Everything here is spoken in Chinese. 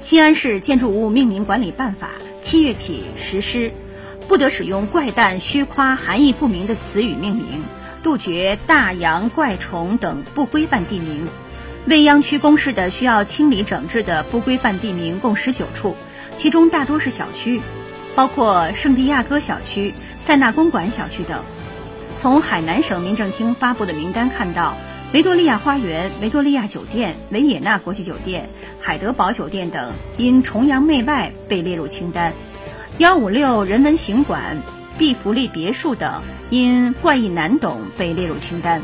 西安市建筑物命名管理办法七月起实施，不得使用怪诞、虚夸、含义不明的词语命名，杜绝大洋怪虫等不规范地名。未央区公示的需要清理整治的不规范地名共十九处，其中大多是小区，包括圣地亚哥小区、塞纳公馆小区等。从海南省民政厅发布的名单看到，维多利亚花园、维多利亚酒店、维也纳国际酒店、海德堡酒店等因崇洋媚外被列入清单；幺五六人文行馆、毕福利别墅等因怪异难懂被列入清单。